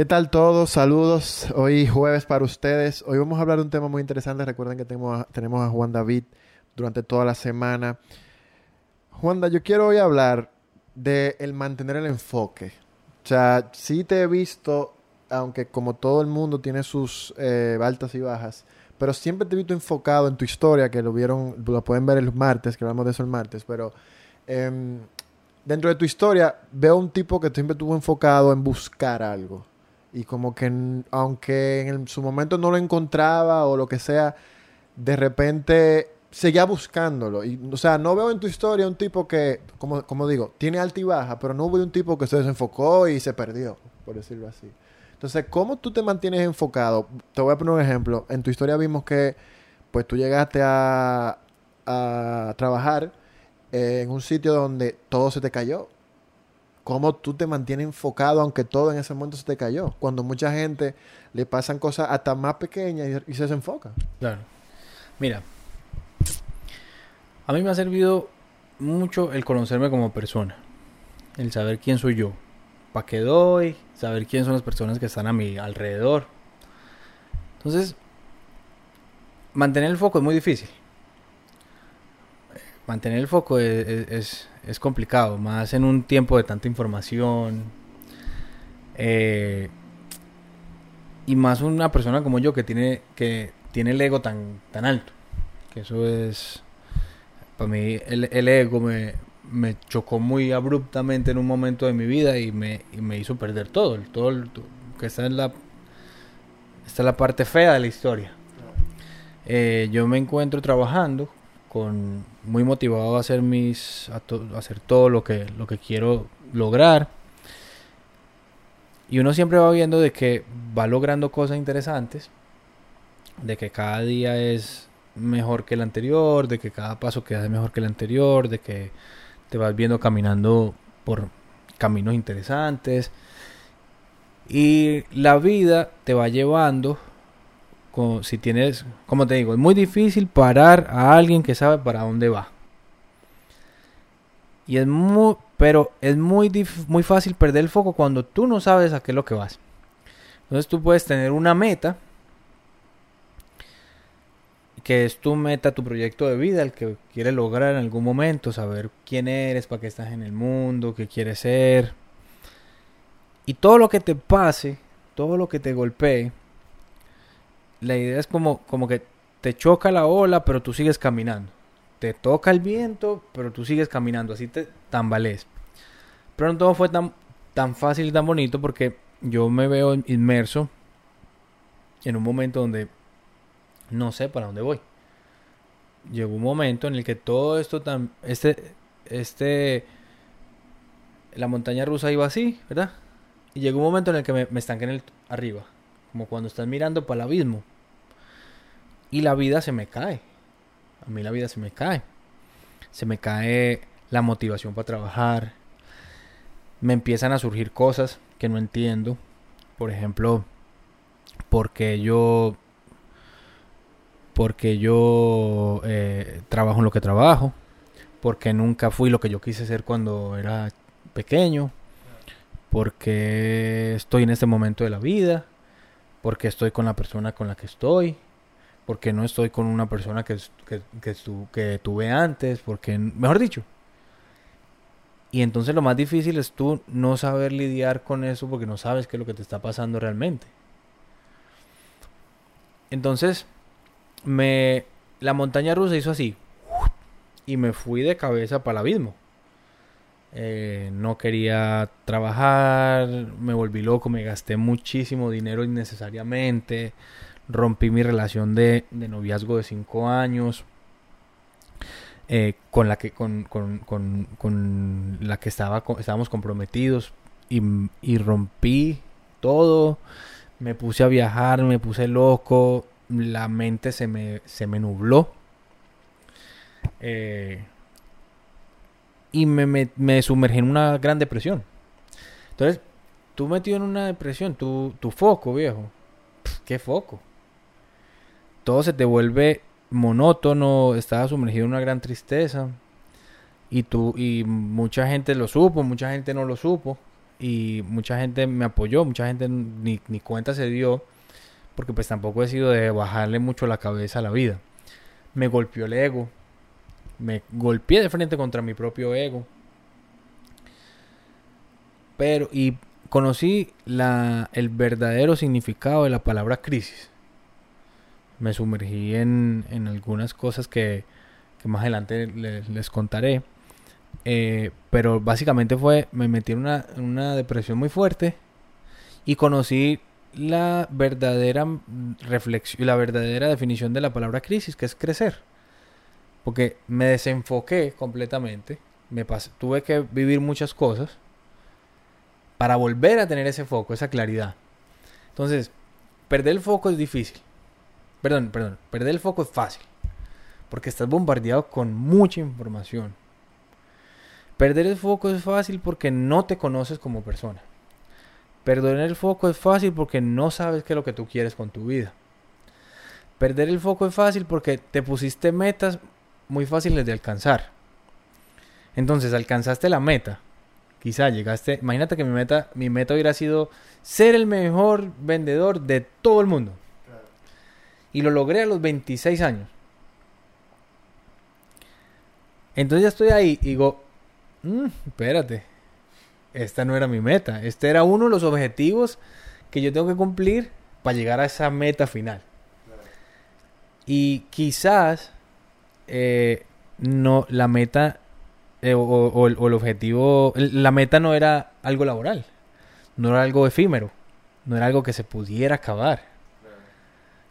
¿Qué tal todos? Saludos. Hoy jueves para ustedes. Hoy vamos a hablar de un tema muy interesante. Recuerden que tenemos a, tenemos a Juan David durante toda la semana. Juanda, yo quiero hoy hablar de el mantener el enfoque. O sea, sí te he visto, aunque como todo el mundo tiene sus eh, altas y bajas, pero siempre te he visto enfocado en tu historia, que lo vieron, lo pueden ver el martes, que hablamos de eso el martes, pero em, dentro de tu historia veo un tipo que siempre estuvo enfocado en buscar algo. Y como que, aunque en su momento no lo encontraba o lo que sea, de repente seguía buscándolo. Y, o sea, no veo en tu historia un tipo que, como, como digo, tiene alta y baja, pero no veo un tipo que se desenfocó y se perdió, por decirlo así. Entonces, ¿cómo tú te mantienes enfocado? Te voy a poner un ejemplo. En tu historia vimos que, pues, tú llegaste a, a trabajar en un sitio donde todo se te cayó. ¿Cómo tú te mantienes enfocado aunque todo en ese momento se te cayó? Cuando mucha gente le pasan cosas hasta más pequeñas y, se desenfoca. Claro. Mira, a mí me ha servido mucho el conocerme como persona. El saber quién soy yo. ¿Para qué doy? Saber quién son las personas que están a mi alrededor. Entonces, mantener el foco es muy difícil. Mantener el foco es, es, complicado, más en un tiempo de tanta información. Eh, y más una persona como yo que tiene, que tiene el ego tan, tan alto. Que eso es para mí el, ego me, chocó muy abruptamente en un momento de mi vida y me, me hizo perder todo, el, todo que está en la la parte fea de la historia. Eh, yo me encuentro trabajando con muy motivado a hacer mis a, hacer todo lo que lo que quiero lograr y uno siempre va viendo de que va logrando cosas interesantes de que cada día es mejor que el anterior, de que cada paso queda mejor que el anterior, de que te vas viendo caminando por caminos interesantes. Y la vida te va llevando, si tienes, como te digo, es muy difícil parar a alguien que sabe para dónde va. Y es muy, pero es muy, muy fácil perder el foco cuando tú no sabes a qué es lo que vas. Entonces tú puedes tener una meta que es tu meta, tu proyecto de vida, el que quieres lograr en algún momento, saber quién eres, para qué estás en el mundo, qué quieres ser. Y todo lo que te pase, todo lo que te golpee, la idea es como, como que te choca la ola, pero tú sigues caminando. Te toca el viento, pero tú sigues caminando, así te tambalees. Pero no todo fue tan, tan fácil y tan bonito porque yo me veo inmerso en un momento donde no sé para dónde voy. Llegó un momento en el que todo esto tan, este, este, la montaña rusa iba así, ¿verdad? Y llegó un momento en el que me, me estanqué en el arriba, como cuando estás mirando para el abismo. Y la vida se me cae. A mí la vida se me cae. Se me cae la motivación para trabajar. Me empiezan a surgir cosas que no entiendo. Por ejemplo, porque yo porque yo eh, trabajo en lo que trabajo, porque nunca fui lo que yo quise ser cuando era pequeño, porque estoy en este momento de la vida, porque estoy con la persona con la que estoy, porque no estoy con una persona que, que, que, tuve antes, porque, mejor dicho. Y entonces lo más difícil es tú no saber lidiar con eso porque no sabes qué es lo que te está pasando realmente. Entonces, me la montaña rusa hizo así y me fui de cabeza para el abismo. Eh, no quería trabajar, me volví loco, me gasté muchísimo dinero innecesariamente, rompí mi relación de, noviazgo de cinco años. Eh, con la que con, con, con, con la que estaba estábamos comprometidos y, y rompí todo me puse a viajar me puse loco la mente se me, se me nubló. Eh, y me, me, sumergí en una gran depresión. Entonces, tú metido en una depresión, tu, tu foco, viejo. ¿Qué foco? Todo se te vuelve monótono, estás sumergido en una gran tristeza. Y tú, y mucha gente lo supo, mucha gente no lo supo. y mucha gente me apoyó, mucha gente ni, ni cuenta se dio, porque pues tampoco he sido de bajarle mucho la cabeza a la vida. Me golpeó el ego, me golpeé de frente contra mi propio ego. Pero, y conocí la, el verdadero significado de la palabra crisis. Me sumergí en, en algunas cosas que, que más adelante les, les contaré. Eh, pero básicamente fue, me metí en una, una depresión muy fuerte y conocí la verdadera reflexión, la verdadera definición de la palabra crisis, que es crecer. Porque me desenfoqué completamente, me pasé, tuve que vivir muchas cosas para volver a tener ese foco, esa claridad. Entonces, perder el foco es difícil. Perdón, perdón, perder el foco es fácil. Porque estás bombardeado con mucha información. Perder el foco es fácil porque no te conoces como persona. Perder el foco es fácil porque no sabes qué es lo que tú quieres con tu vida. Perder el foco es fácil porque te pusiste metas muy fáciles de alcanzar. Entonces alcanzaste la meta. Quizá llegaste, imagínate que mi meta, mi meta hubiera sido ser el mejor vendedor de todo el mundo. Y lo logré a los 26 años. Entonces ya estoy ahí y digo, mm, espérate, esta no era mi meta. Este era uno de los objetivos que yo tengo que cumplir para llegar a esa meta final. Y quizás eh, no la meta eh, o, el, objetivo, la meta no era algo laboral, no era algo efímero, no era algo que se pudiera acabar,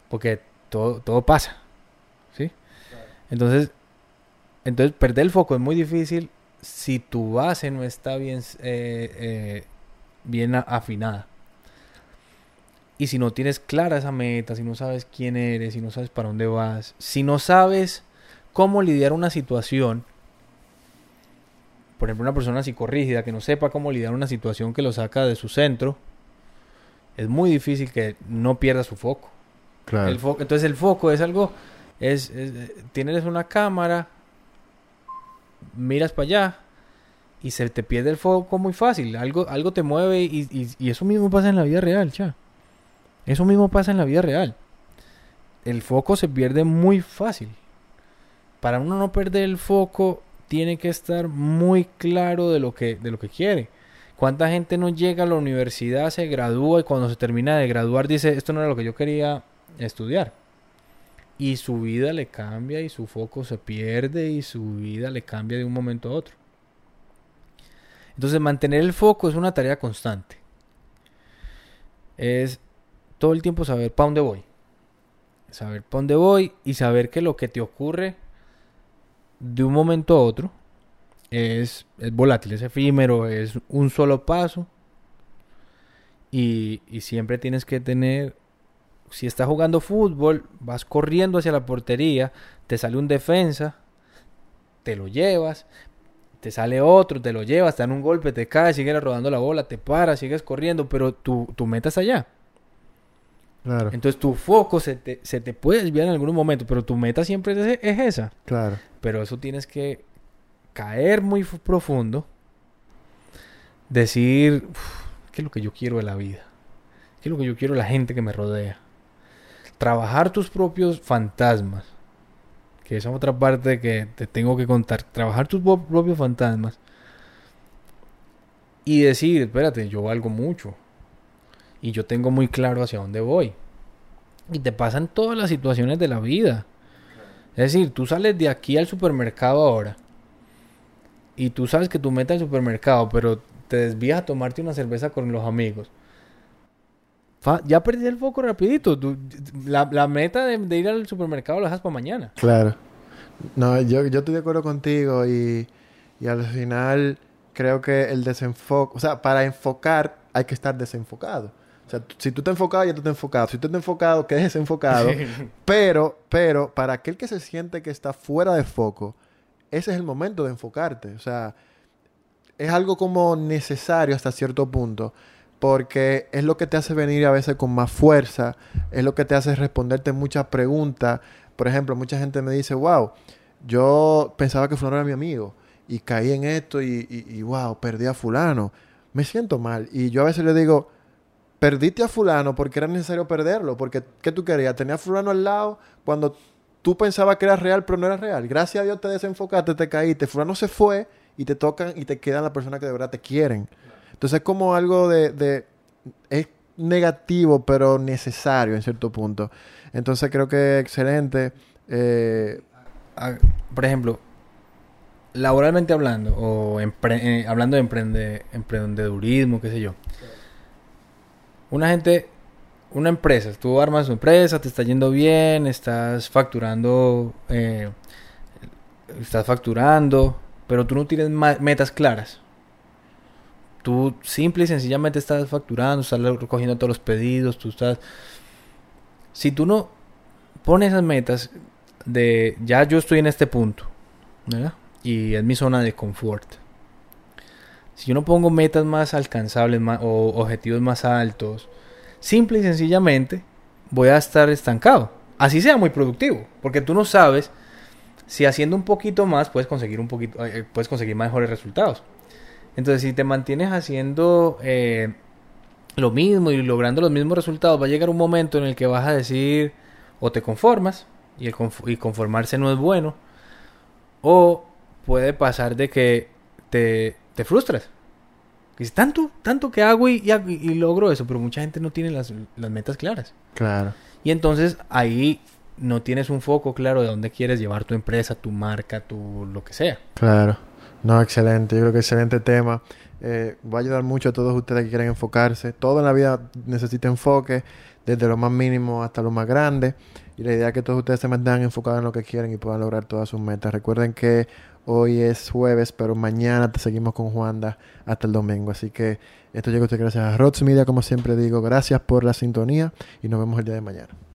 porque todo, todo pasa, ¿sí? Entonces, entonces perder el foco es muy difícil si tu base no está bien, eh, eh, bien afinada. Y si no tienes clara esa meta, si no sabes quién eres, si no sabes para dónde vas, si no sabes cómo lidiar una situación, por ejemplo, una persona psicorrígida que no sepa cómo lidiar una situación que lo saca de su centro, es muy difícil que no pierda su foco. El entonces el foco es algo, es, es, tienes una cámara, miras para allá y se te pierde el foco muy fácil. Algo, algo te mueve y, y, eso mismo pasa en la vida real, cha. Eso mismo pasa en la vida real. El foco se pierde muy fácil. Para uno no perder el foco, tiene que estar muy claro de lo que, de lo que quiere. ¿Cuánta gente no llega a la universidad, se gradúa y cuando se termina de graduar dice, esto no era lo que yo quería estudiar? y su vida le cambia y su foco se pierde y su vida le cambia de un momento a otro. Entonces mantener el foco es una tarea constante. Es todo el tiempo saber para dónde voy. Saber para dónde voy y saber que lo que te ocurre de un momento a otro es, es volátil, es efímero, es un solo paso. Y, y siempre tienes que tener si estás jugando fútbol, vas corriendo hacia la portería, te sale un defensa, te lo llevas, te sale otro, te lo llevas, te dan un golpe, te caes, sigues rodando la bola, te paras, sigues corriendo, pero tu, tu meta es allá. Claro. Entonces tu foco se te, se te puede desviar en algún momento, pero tu meta siempre es, es esa. Claro. Pero eso tienes que caer muy profundo, decir, ¿qué es lo que yo quiero de la vida? ¿Qué es lo que yo quiero de la gente que me rodea? Trabajar tus propios fantasmas. Que esa es otra parte que te tengo que contar. Trabajar tus propios fantasmas. Y decir, espérate, yo valgo mucho. Y yo tengo muy claro hacia dónde voy. Y te pasan todas las situaciones de la vida. Es decir, tú sales de aquí al supermercado ahora. Y tú sabes que tu meta es el supermercado, pero te desvías a tomarte una cerveza con los amigos ya perdí el foco rapidito. La, la, meta de, de, ir al supermercado la dejas para mañana. Claro. No, yo, yo estoy de acuerdo contigo y, y al final creo que el desenfoque, o sea, para enfocar hay que estar desenfocado. O sea, si tú te enfocado, ya tú te enfocado. Si tú estás enfocado, quedes desenfocado. pero, pero, para aquel que se siente que está fuera de foco, ese es el momento de enfocarte. O sea, es algo como necesario hasta cierto punto porque es lo que te hace venir a veces con más fuerza, es lo que te hace responderte muchas preguntas. Por ejemplo, mucha gente me dice, wow, yo pensaba que fulano era mi amigo y caí en esto y, y, y wow, perdí a fulano. me siento mal. Y yo a veces le digo, perdiste a fulano porque era necesario perderlo, porque ¿qué tú querías? Tenía a fulano al lado cuando tú pensabas que era real, pero no era real. Gracias a Dios te desenfocaste, te caíste, fulano se fue y te tocan y te quedan las personas que de verdad te quieren. Entonces es como algo de, es negativo, pero necesario en cierto punto. Entonces creo que es excelente. Eh, Por ejemplo, laboralmente hablando, o eh, hablando de emprende- emprendedurismo, qué sé yo. Una gente, una empresa, tú armas tu empresa, te está yendo bien, estás facturando, eh, estás facturando, pero tú no tienes metas claras. Tú simple y sencillamente estás facturando, estás recogiendo todos los pedidos, tú estás... Si tú no pones esas metas de ya yo estoy en este punto, ¿verdad? Y es mi zona de confort. Si yo no pongo metas más alcanzables más, o objetivos más altos, simple y sencillamente voy a estar estancado. Así sea muy productivo, porque tú no sabes si haciendo un poquito más puedes conseguir un poquito, eh, puedes conseguir mejores resultados. Entonces, si te mantienes haciendo eh, lo mismo y logrando los mismos resultados, va a llegar un momento en el que vas a decir o te conformas y, el conf- y conformarse no es bueno, o puede pasar de que te, te frustras. Dices, tanto, tanto que hago y logro eso, pero mucha gente no tiene las, las metas claras. claro. Y entonces ahí no tienes un foco claro de dónde quieres llevar tu empresa, tu marca, tu lo que sea. Claro. No, excelente. Yo creo que excelente tema. Eh, va a ayudar mucho a todos ustedes que quieren enfocarse. Todo en la vida necesita enfoque, desde lo más mínimo hasta lo más grande. Y la idea es que todos ustedes se mantengan enfocados en lo que quieren y puedan lograr todas sus metas. Recuerden que hoy es jueves, pero mañana te seguimos con Juanda hasta el domingo. Así que esto llega a ustedes gracias a Rods Media, como siempre digo. Gracias por la sintonía y nos vemos el día de mañana.